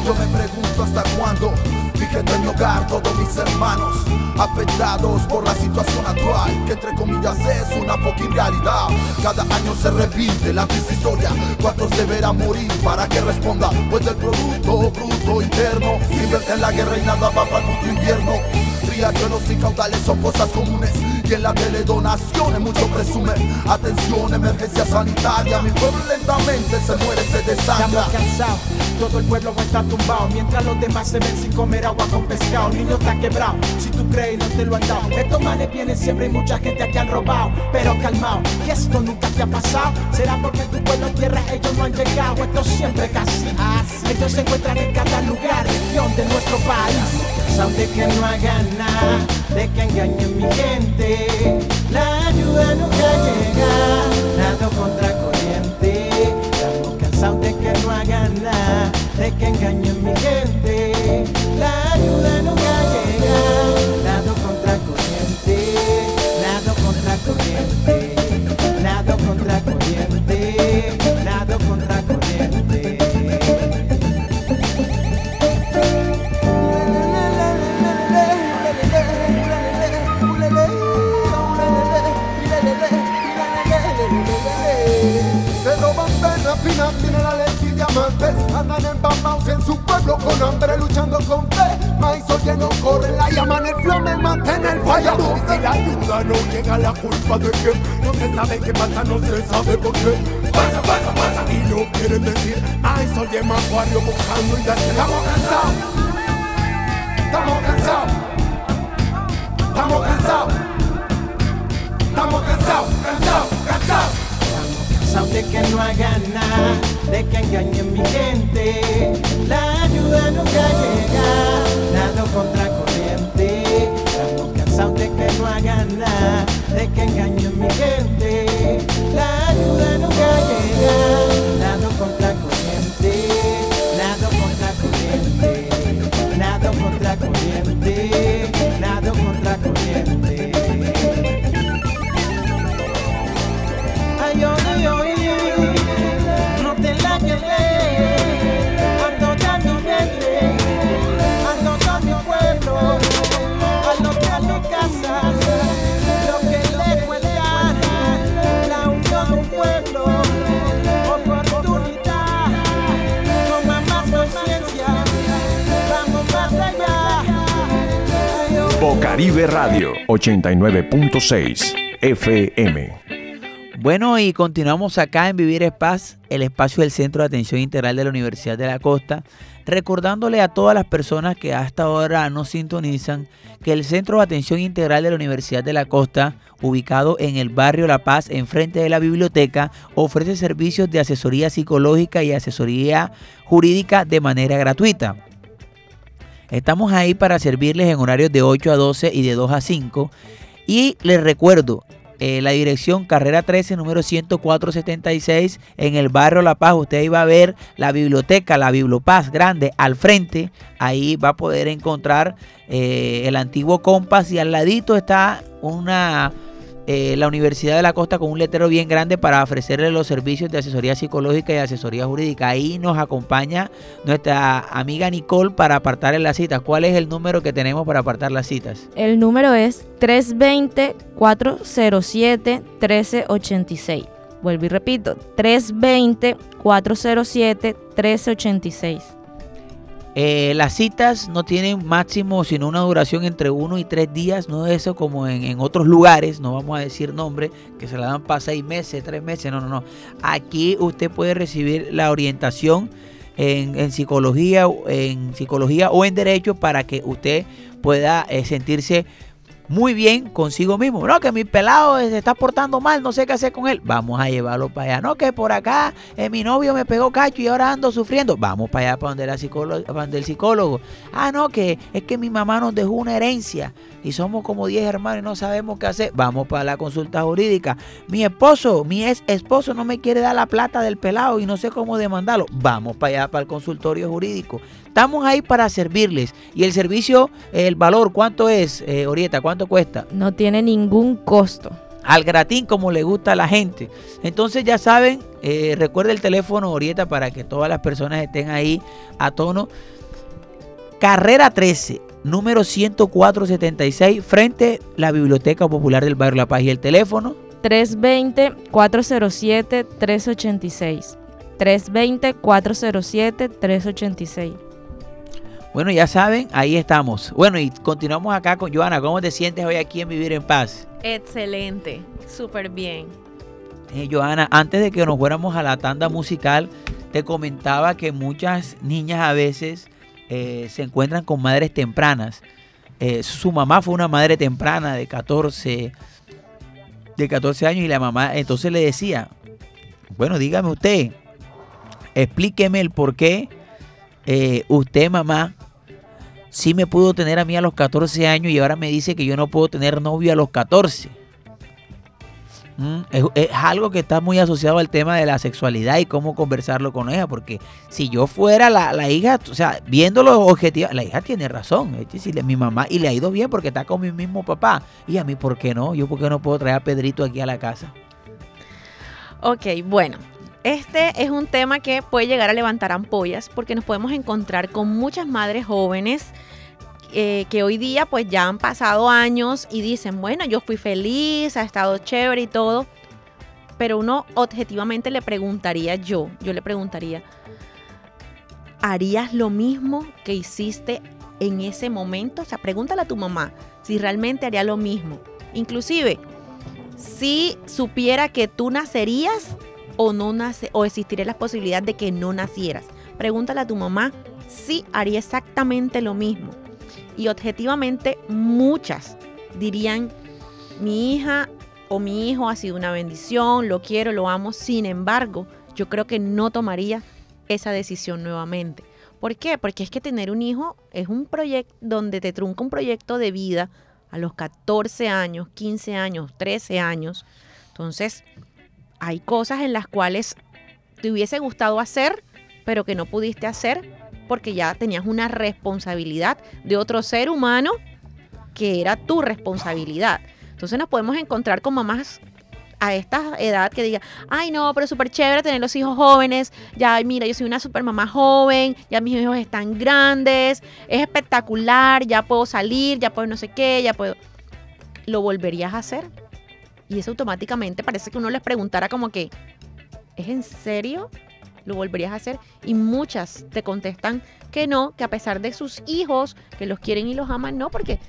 yo me pregunto hasta cuándo Fíjate en mi hogar, todos mis hermanos afectados por la situación actual, que entre comillas es una fucking realidad. Cada año se repite la triste historia, cuántos deberán morir para que responda, pues del producto bruto interno, se en la guerra y nada va para tu invierno. Riachuelos y caudales son cosas comunes y en la teledonación mucho presume. Atención, emergencia sanitaria, mi pueblo lentamente se muere, se desangra. Todo el pueblo está tumbado Mientras los demás se ven sin comer agua con pescado Niño está quebrado, si tú crees no te lo han dado. Estos males vienen siempre y mucha gente aquí han robado Pero calmado, que esto nunca te ha pasado. Será porque tu pueblo tierra ellos no han llegado. Esto siempre casi. Ellos se encuentran en cada lugar, región de nuestro país. De que no hagan nada, de que engañen mi gente. La ayuda nunca llega, nada contra corriente. Estamos cansados de que no hagan nada de que engañen mi gente. La ayuda nunca llega, pueblo con hambre luchando con fe corre la llama en el flow me mantiene el falla. Y si la ayuda no llega, la culpa de que no se sabe qué pasa, no se sabe por qué. Pasa, pasa, pasa. Y no quieren decir, ay, soy el acuario buscando y darse. Estamos cansados. Estamos cansados. Estamos cansados. Estamos cansados, cansados, cansados. Cansados de que no hagan nada, de que engañen mi gente. La ayuda nunca llega, nado contra corriente. Estamos cansados de que no hagan nada, de que engañen mi gente. La ayuda nunca llega, nado contra Ay. Bocaribe Radio 89.6 FM. Bueno, y continuamos acá en Vivir es Paz, el espacio del Centro de Atención Integral de la Universidad de la Costa, recordándole a todas las personas que hasta ahora nos sintonizan que el Centro de Atención Integral de la Universidad de la Costa, ubicado en el barrio La Paz, enfrente de la biblioteca, ofrece servicios de asesoría psicológica y asesoría jurídica de manera gratuita. Estamos ahí para servirles en horarios de 8 a 12 y de 2 a 5. Y les recuerdo, eh, la dirección Carrera 13, número 10476, en el barrio La Paz. Usted iba a ver la biblioteca, la Bibliopaz grande al frente. Ahí va a poder encontrar eh, el antiguo Compass y al ladito está una eh, la Universidad de la Costa con un letrero bien grande para ofrecerle los servicios de asesoría psicológica y asesoría jurídica. Ahí nos acompaña nuestra amiga Nicole para apartar las citas. ¿Cuál es el número que tenemos para apartar las citas? El número es 320-407-1386. Vuelvo y repito, 320-407-1386. Eh, las citas no tienen máximo sino una duración entre uno y tres días, no es eso como en, en otros lugares, no vamos a decir nombre, que se la dan para seis meses, tres meses, no, no, no. Aquí usted puede recibir la orientación en, en psicología, en psicología o en derecho para que usted pueda eh, sentirse muy bien consigo mismo. No, que mi pelado se está portando mal, no sé qué hacer con él. Vamos a llevarlo para allá. No, que por acá eh, mi novio me pegó cacho y ahora ando sufriendo. Vamos para allá, para donde, la psicólogo, para donde el psicólogo. Ah, no, que es que mi mamá nos dejó una herencia y somos como 10 hermanos y no sabemos qué hacer. Vamos para la consulta jurídica. Mi esposo, mi ex esposo no me quiere dar la plata del pelado y no sé cómo demandarlo. Vamos para allá, para el consultorio jurídico. Estamos ahí para servirles. Y el servicio, el valor, ¿cuánto es, eh, Orieta? ¿Cuánto cuesta? No tiene ningún costo. Al gratín como le gusta a la gente. Entonces ya saben, eh, recuerda el teléfono Orieta para que todas las personas estén ahí a tono. Carrera 13, número 10476, frente a la Biblioteca Popular del Barrio La Paz. Y el teléfono 320-407-386. 320-407-386. Bueno, ya saben, ahí estamos. Bueno, y continuamos acá con Joana. ¿Cómo te sientes hoy aquí en Vivir en Paz? Excelente, súper bien. Eh, Joana, antes de que nos fuéramos a la tanda musical, te comentaba que muchas niñas a veces eh, se encuentran con madres tempranas. Eh, su mamá fue una madre temprana de 14, de 14 años y la mamá entonces le decía, bueno, dígame usted, explíqueme el por qué eh, usted, mamá, sí me pudo tener a mí a los 14 años y ahora me dice que yo no puedo tener novio a los 14. Mm, Es, algo que está muy asociado al tema de la sexualidad y cómo conversarlo con ella, porque si yo fuera la, la hija, o sea, viéndolo objetivo, la hija tiene razón, es decir, mi mamá, y le ha ido bien porque está con mi mismo papá, y a mí, ¿por qué no? Yo, ¿por qué no puedo traer a Pedrito aquí a la casa? Ok, bueno. Este es un tema que puede llegar a levantar ampollas porque nos podemos encontrar con muchas madres jóvenes eh, que hoy día pues ya han pasado años y dicen, bueno, yo fui feliz, ha estado chévere y todo, pero uno objetivamente le preguntaría yo, yo le preguntaría, ¿harías lo mismo que hiciste en ese momento? O sea, pregúntale a tu mamá si realmente haría lo mismo. Inclusive, si supiera que tú nacerías o no nace o existiría la posibilidad de que no nacieras. Pregúntale a tu mamá si haría exactamente lo mismo. Y objetivamente muchas dirían, mi hija o mi hijo ha sido una bendición, lo quiero, lo amo. Sin embargo, yo creo que no tomaría esa decisión nuevamente. ¿Por qué? Porque es que tener un hijo es un proyecto donde te trunca un proyecto de vida a los 14 años, 15 años, 13 años. Entonces, hay cosas en las cuales te hubiese gustado hacer, pero que no pudiste hacer porque ya tenías una responsabilidad de otro ser humano que era tu responsabilidad. Entonces nos podemos encontrar con mamás a esta edad que diga, ay no, pero súper chévere tener los hijos jóvenes, ya mira, yo soy una super mamá joven, ya mis hijos están grandes, es espectacular, ya puedo salir, ya puedo no sé qué, ya puedo... ¿Lo volverías a hacer? Y eso automáticamente parece que uno les preguntara como que, ¿es en serio? ¿Lo volverías a hacer? Y muchas te contestan que no, que a pesar de sus hijos, que los quieren y los aman, no, porque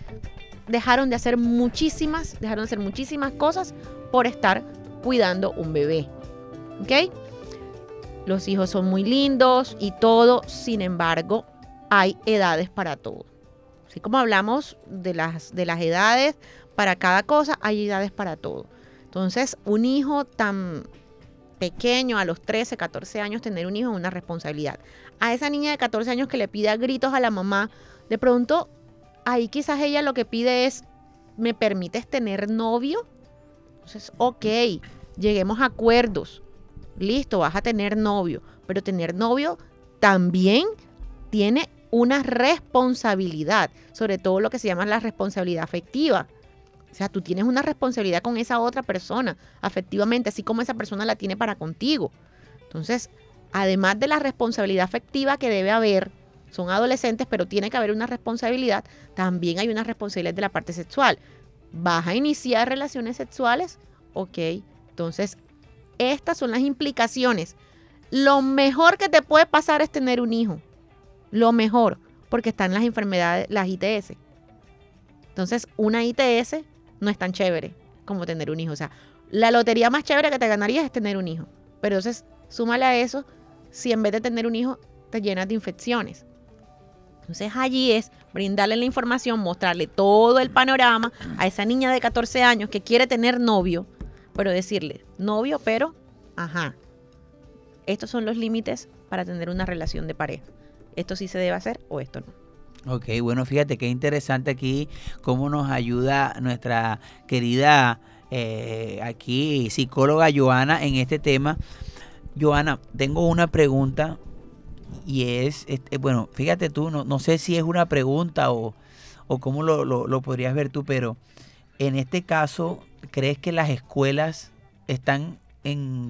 dejaron de hacer muchísimas, dejaron de hacer muchísimas cosas por estar cuidando un bebé. ¿Ok? Los hijos son muy lindos y todo, sin embargo, hay edades para todo. Así como hablamos de las, de las edades para cada cosa, hay edades para todo. Entonces, un hijo tan pequeño, a los 13, 14 años, tener un hijo es una responsabilidad. A esa niña de 14 años que le pide gritos a la mamá, de pronto, ahí quizás ella lo que pide es, ¿me permites tener novio? Entonces, ok, lleguemos a acuerdos. Listo, vas a tener novio, pero tener novio también tiene una responsabilidad, sobre todo lo que se llama la responsabilidad afectiva. O sea, tú tienes una responsabilidad con esa otra persona, afectivamente, así como esa persona la tiene para contigo. Entonces, además de la responsabilidad afectiva que debe haber, son adolescentes, pero tiene que haber una responsabilidad, también hay una responsabilidad de la parte sexual vas a iniciar relaciones sexuales, ok. Entonces, estas son las implicaciones. Lo mejor que te puede pasar es tener un hijo. Lo mejor, porque están las enfermedades, las ITS. Entonces, una ITS no es tan chévere como tener un hijo. O sea, la lotería más chévere que te ganarías es tener un hijo. Pero entonces, súmale a eso, si en vez de tener un hijo, te llenas de infecciones. Entonces allí es brindarle la información, mostrarle todo el panorama a esa niña de 14 años que quiere tener novio, pero decirle, novio, pero, ajá, estos son los límites para tener una relación de pareja. Esto sí se debe hacer o esto no. Ok, bueno, fíjate qué interesante aquí cómo nos ayuda nuestra querida eh, aquí psicóloga Joana en este tema. Joana, tengo una pregunta y es, este, bueno, fíjate tú, no, sé si es una pregunta o, o cómo lo, lo, podrías ver tú, pero en este caso, ¿crees que las escuelas están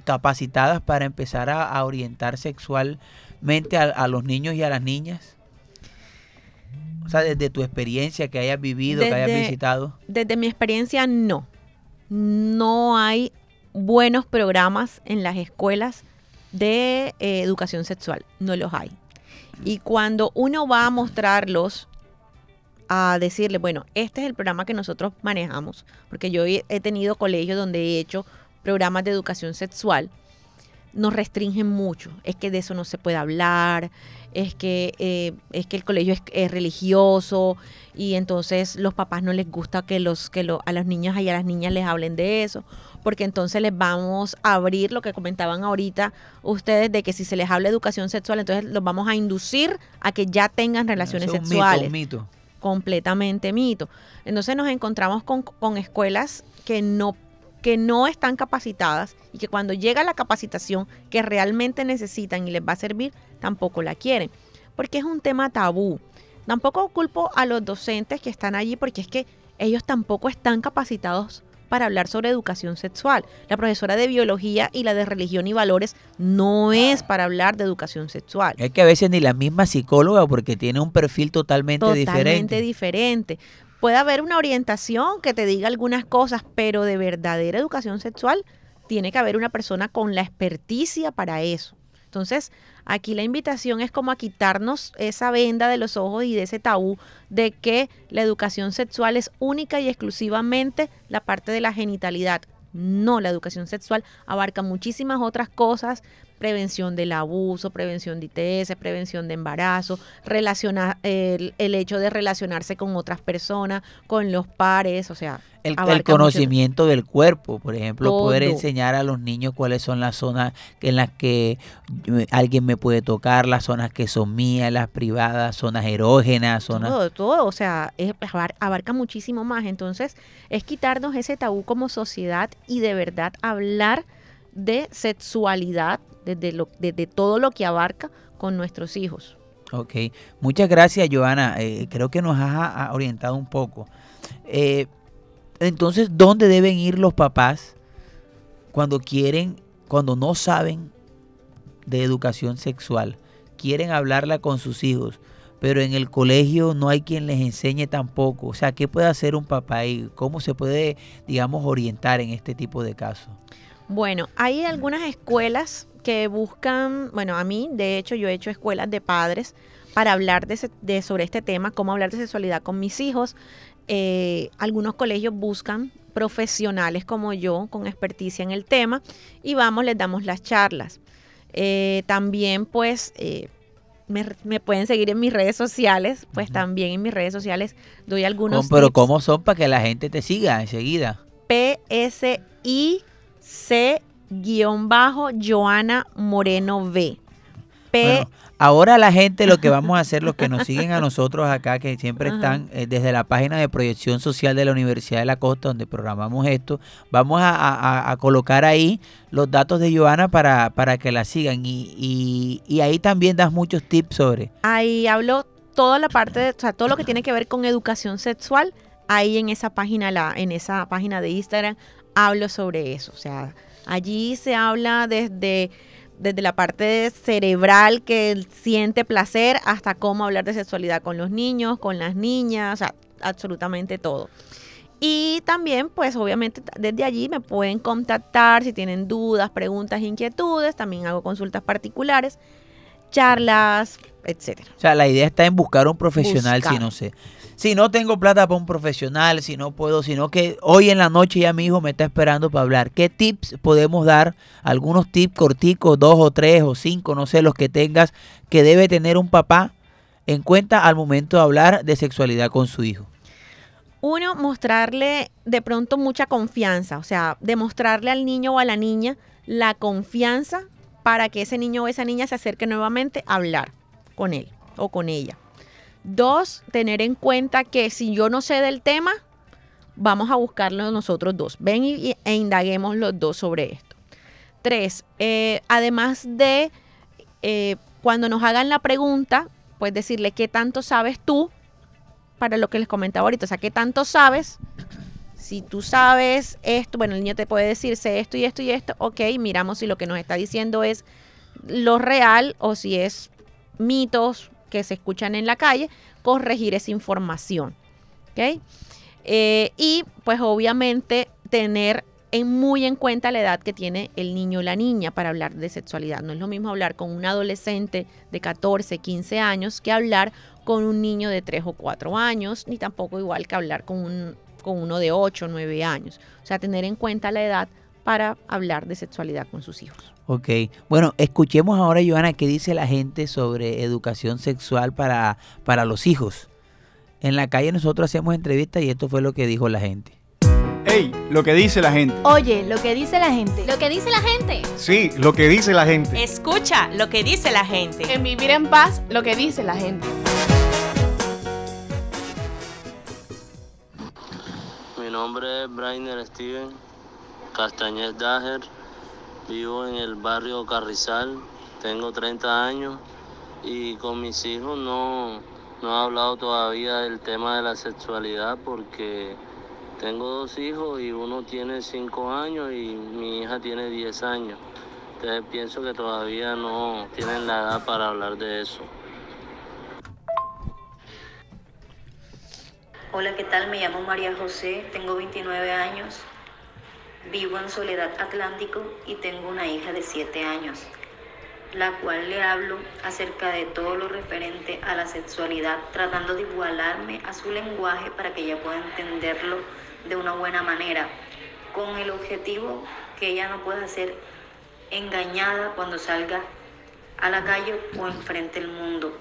capacitadas para empezar a, orientar sexualmente a, los niños y a las niñas? O sea, desde tu experiencia que hayas vivido, que hayas visitado. Desde mi experiencia, no. No hay buenos programas en las escuelas de eh, educación sexual. No los hay. Y cuando uno va a mostrarlos, a decirle, bueno, este es el programa que nosotros manejamos, porque yo he tenido colegios donde he hecho programas de educación sexual, nos restringen mucho. Es que de eso no se puede hablar, es que, eh, es que el colegio es, religioso y entonces los papás no les gusta que, los, que a los niños y a las niñas les hablen de eso porque entonces les vamos a abrir lo que comentaban ahorita ustedes de que si se les habla educación sexual, entonces los vamos a inducir a que ya tengan relaciones sexuales. mito. Completamente mito. Entonces nos encontramos con, con escuelas que no que no están capacitadas y que cuando llega la capacitación que realmente necesitan y les va a servir, tampoco la quieren. Porque es un tema tabú. Tampoco culpo a los docentes que están allí porque es que ellos tampoco están capacitados para hablar sobre educación sexual. La profesora de biología y la de religión y valores no es para hablar de educación sexual. Es que a veces ni la misma psicóloga porque tiene un perfil totalmente, diferente. Totalmente diferente. Puede haber una orientación que te diga algunas cosas, pero de verdadera educación sexual tiene que haber una persona con la experticia para eso. Entonces, aquí la invitación es como a quitarnos esa venda de los ojos y de ese tabú de que la educación sexual es única y exclusivamente la parte de la genitalidad. No, la educación sexual abarca muchísimas otras cosas, prevención del abuso, prevención de ITS, prevención de embarazo, relaciona, el, el hecho de relacionarse con otras personas, con los pares, o sea, El, el abarca mucho- conocimiento del cuerpo, por ejemplo, poder enseñar a los niños cuáles son las zonas en las que alguien me puede tocar, las zonas que son mías, las privadas, zonas erógenas, zonas... Todo, todo, o sea, es- abar- abarca muchísimo más. Entonces, es quitarnos ese tabú como sociedad y de verdad hablar de sexualidad, desde, lo, desde todo lo que abarca con nuestros hijos. Ok, muchas gracias Joana, Eh, creo que nos has a- a orientado un poco. Eh, entonces, ¿dónde deben ir los papás cuando quieren, cuando no saben de educación sexual? Quieren hablarla con sus hijos, pero en el colegio no hay quien les enseñe tampoco. O sea, ¿qué puede hacer un papá y cómo se puede, digamos, orientar en este tipo de casos? Bueno, hay algunas escuelas que buscan, bueno, a mí, de hecho, yo he hecho escuelas de padres para hablar de, sobre este tema, cómo hablar de sexualidad con mis hijos. Eh, algunos colegios buscan profesionales como yo, con experticia en el tema, y vamos, les damos las charlas. Eh, también, pues, eh, me, me pueden seguir en mis redes sociales, pues también en mis redes sociales doy algunos ¿Cómo- pero tips. ¿cómo son para que la gente te siga enseguida? PSIC-Joana Moreno V. P Bueno, ahora la gente lo que vamos a hacer, los que nos siguen a nosotros acá, que siempre están eh, desde la página de proyección social de la Universidad de la Costa, donde programamos esto, vamos a, a- a colocar ahí los datos de Joana para, para que la sigan. Y, y- y ahí también das muchos tips sobre. ahí hablo toda la parte, de, o sea, todo lo que tiene que ver con educación sexual. Ahí en esa página, la, en esa página de Instagram, hablo sobre eso. O sea, allí se habla desde, desde la parte cerebral que siente placer hasta cómo hablar de sexualidad con los niños, con las niñas, o sea, absolutamente todo. Y también, pues obviamente desde allí me pueden contactar si tienen dudas, preguntas, inquietudes. También hago consultas particulares, charlas, etcétera. O sea, la idea está en buscar un profesional si no sé. Si no tengo plata para un profesional, si no puedo, sino que hoy en la noche ya mi hijo me está esperando para hablar. ¿Qué tips podemos dar? Algunos tips corticos, dos o tres o cinco, no sé, los que tengas, que debe tener un papá en cuenta al momento de hablar de sexualidad con su hijo. Uno, mostrarle de pronto mucha confianza, o sea, demostrarle al niño o a la niña la confianza para que ese niño o esa niña se acerque nuevamente a hablar con él o con ella. Dos, tener en cuenta que si yo no sé del tema, vamos a buscarlo nosotros dos. Ven y, e indaguemos los dos sobre esto. Tres, eh, además de eh, cuando nos hagan la pregunta, pues decirle qué tanto sabes tú para lo que les comentaba ahorita. O sea, ¿qué tanto sabes? Si tú sabes esto, bueno, el niño te puede decir, sé esto y esto y esto, ok, miramos si lo que nos está diciendo es lo real o si es mitos que se escuchan en la calle, corregir esa información. ¿Ok? Eh, y pues obviamente tener en muy en cuenta la edad que tiene el niño o la niña para hablar de sexualidad. No es lo mismo hablar con un adolescente de 14, 15 años que hablar con un niño de 3 o 4 años, ni tampoco igual que hablar con, un, con uno de 8 o 9 años. O sea, tener en cuenta la edad para hablar de sexualidad con sus hijos. Ok, bueno, escuchemos ahora, Joana, qué dice la gente sobre educación sexual para, para los hijos. En la calle nosotros hacemos entrevistas y esto fue lo que dijo la gente. Ey, lo que dice la gente. Oye, lo que dice la gente. Lo que dice la gente. Sí, lo que dice la gente. Escucha lo que dice la gente. En vivir en paz, lo que dice la gente. Mi nombre es Brainer Steven Castañez Dager. Vivo en el barrio Carrizal. Tengo 30 años y con mis hijos no, no he hablado todavía del tema de la sexualidad porque tengo dos hijos y uno tiene 5 años y mi hija tiene 10 años. Entonces pienso que todavía no tienen la edad para hablar de eso. Hola, ¿qué tal? Me llamo María José, tengo 29 años, vivo en Soledad Atlántico y tengo una hija de 7 años. la cual le hablo acerca de todo lo referente a la sexualidad, tratando de igualarme a su lenguaje para que ella pueda entenderlo de una buena manera, con el objetivo que ella no pueda ser engañada cuando salga a la calle o enfrente del mundo.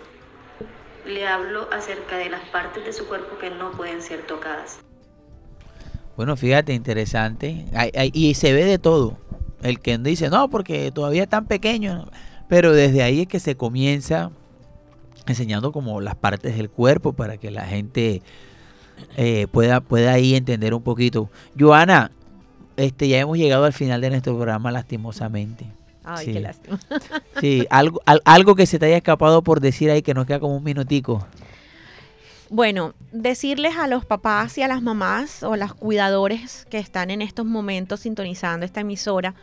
Le hablo acerca de las partes de su cuerpo que no pueden ser tocadas. Bueno, fíjate, interesante. y se ve de todo. El que dice, no, porque todavía es tan pequeño. Pero desde ahí es que se comienza enseñando como las partes del cuerpo para que la gente eh, pueda, pueda ahí entender un poquito. Joana, este, ya hemos llegado al final de nuestro programa lastimosamente. Ay, qué lástima. sí, algo, algo que se te haya escapado por decir ahí que nos queda como un minutico. Bueno, decirles a los papás y a las mamás o a las cuidadores que están en estos momentos sintonizando esta emisora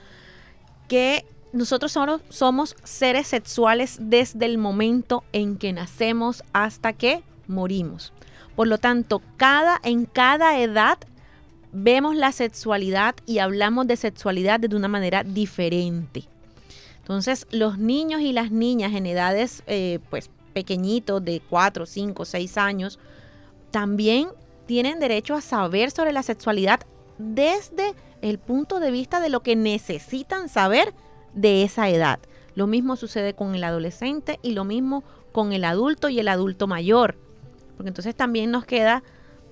que nosotros somos, somos seres sexuales desde el momento en que nacemos hasta que morimos. Por lo tanto, cada, en cada edad vemos la sexualidad y hablamos de sexualidad de una manera diferente. Entonces, los niños y las niñas en edades eh, pues pequeñitos de 4, 5, 6 años, también tienen derecho a saber sobre la sexualidad desde el punto de vista de lo que necesitan saber de esa edad. Lo mismo sucede con el adolescente y lo mismo con el adulto y el adulto mayor. Porque entonces también nos queda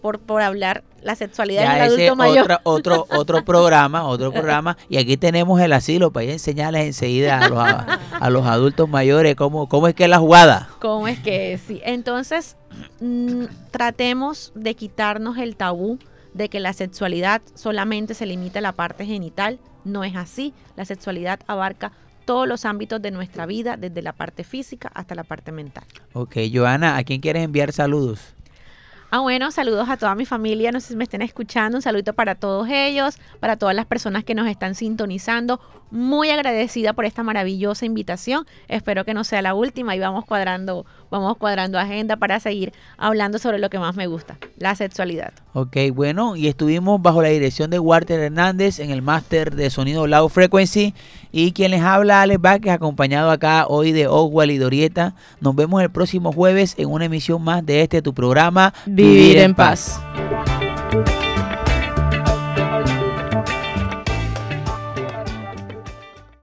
por, por hablar la sexualidad del adulto mayor. otro, otro programa, otro programa. Y aquí tenemos el asilo para ir a enseñarles enseguida a los, a, los adultos mayores cómo, cómo es que es la jugada. Cómo es que sí. Entonces, mm, tratemos de quitarnos el tabú de que la sexualidad solamente se limita a la parte genital. No es así. La sexualidad abarca todos los ámbitos de nuestra vida, desde la parte física hasta la parte mental. Ok, Joana, ¿a quién quieres enviar saludos? Ah, bueno, saludos a toda mi familia, no sé si me estén escuchando, un saludo para todos ellos, para todas las personas que nos están sintonizando. Muy agradecida por esta maravillosa invitación. Espero que no sea la última y vamos cuadrando, vamos cuadrando agenda para seguir hablando sobre lo que más me gusta, la sexualidad. Ok, bueno, y estuvimos bajo la dirección de Walter Hernández en el máster de sonido Low Frequency y quien les habla Alex Vázquez, acompañado acá hoy de Oswald y Dorieta. Nos vemos el próximo jueves en una emisión más de este tu programa Vivir en paz.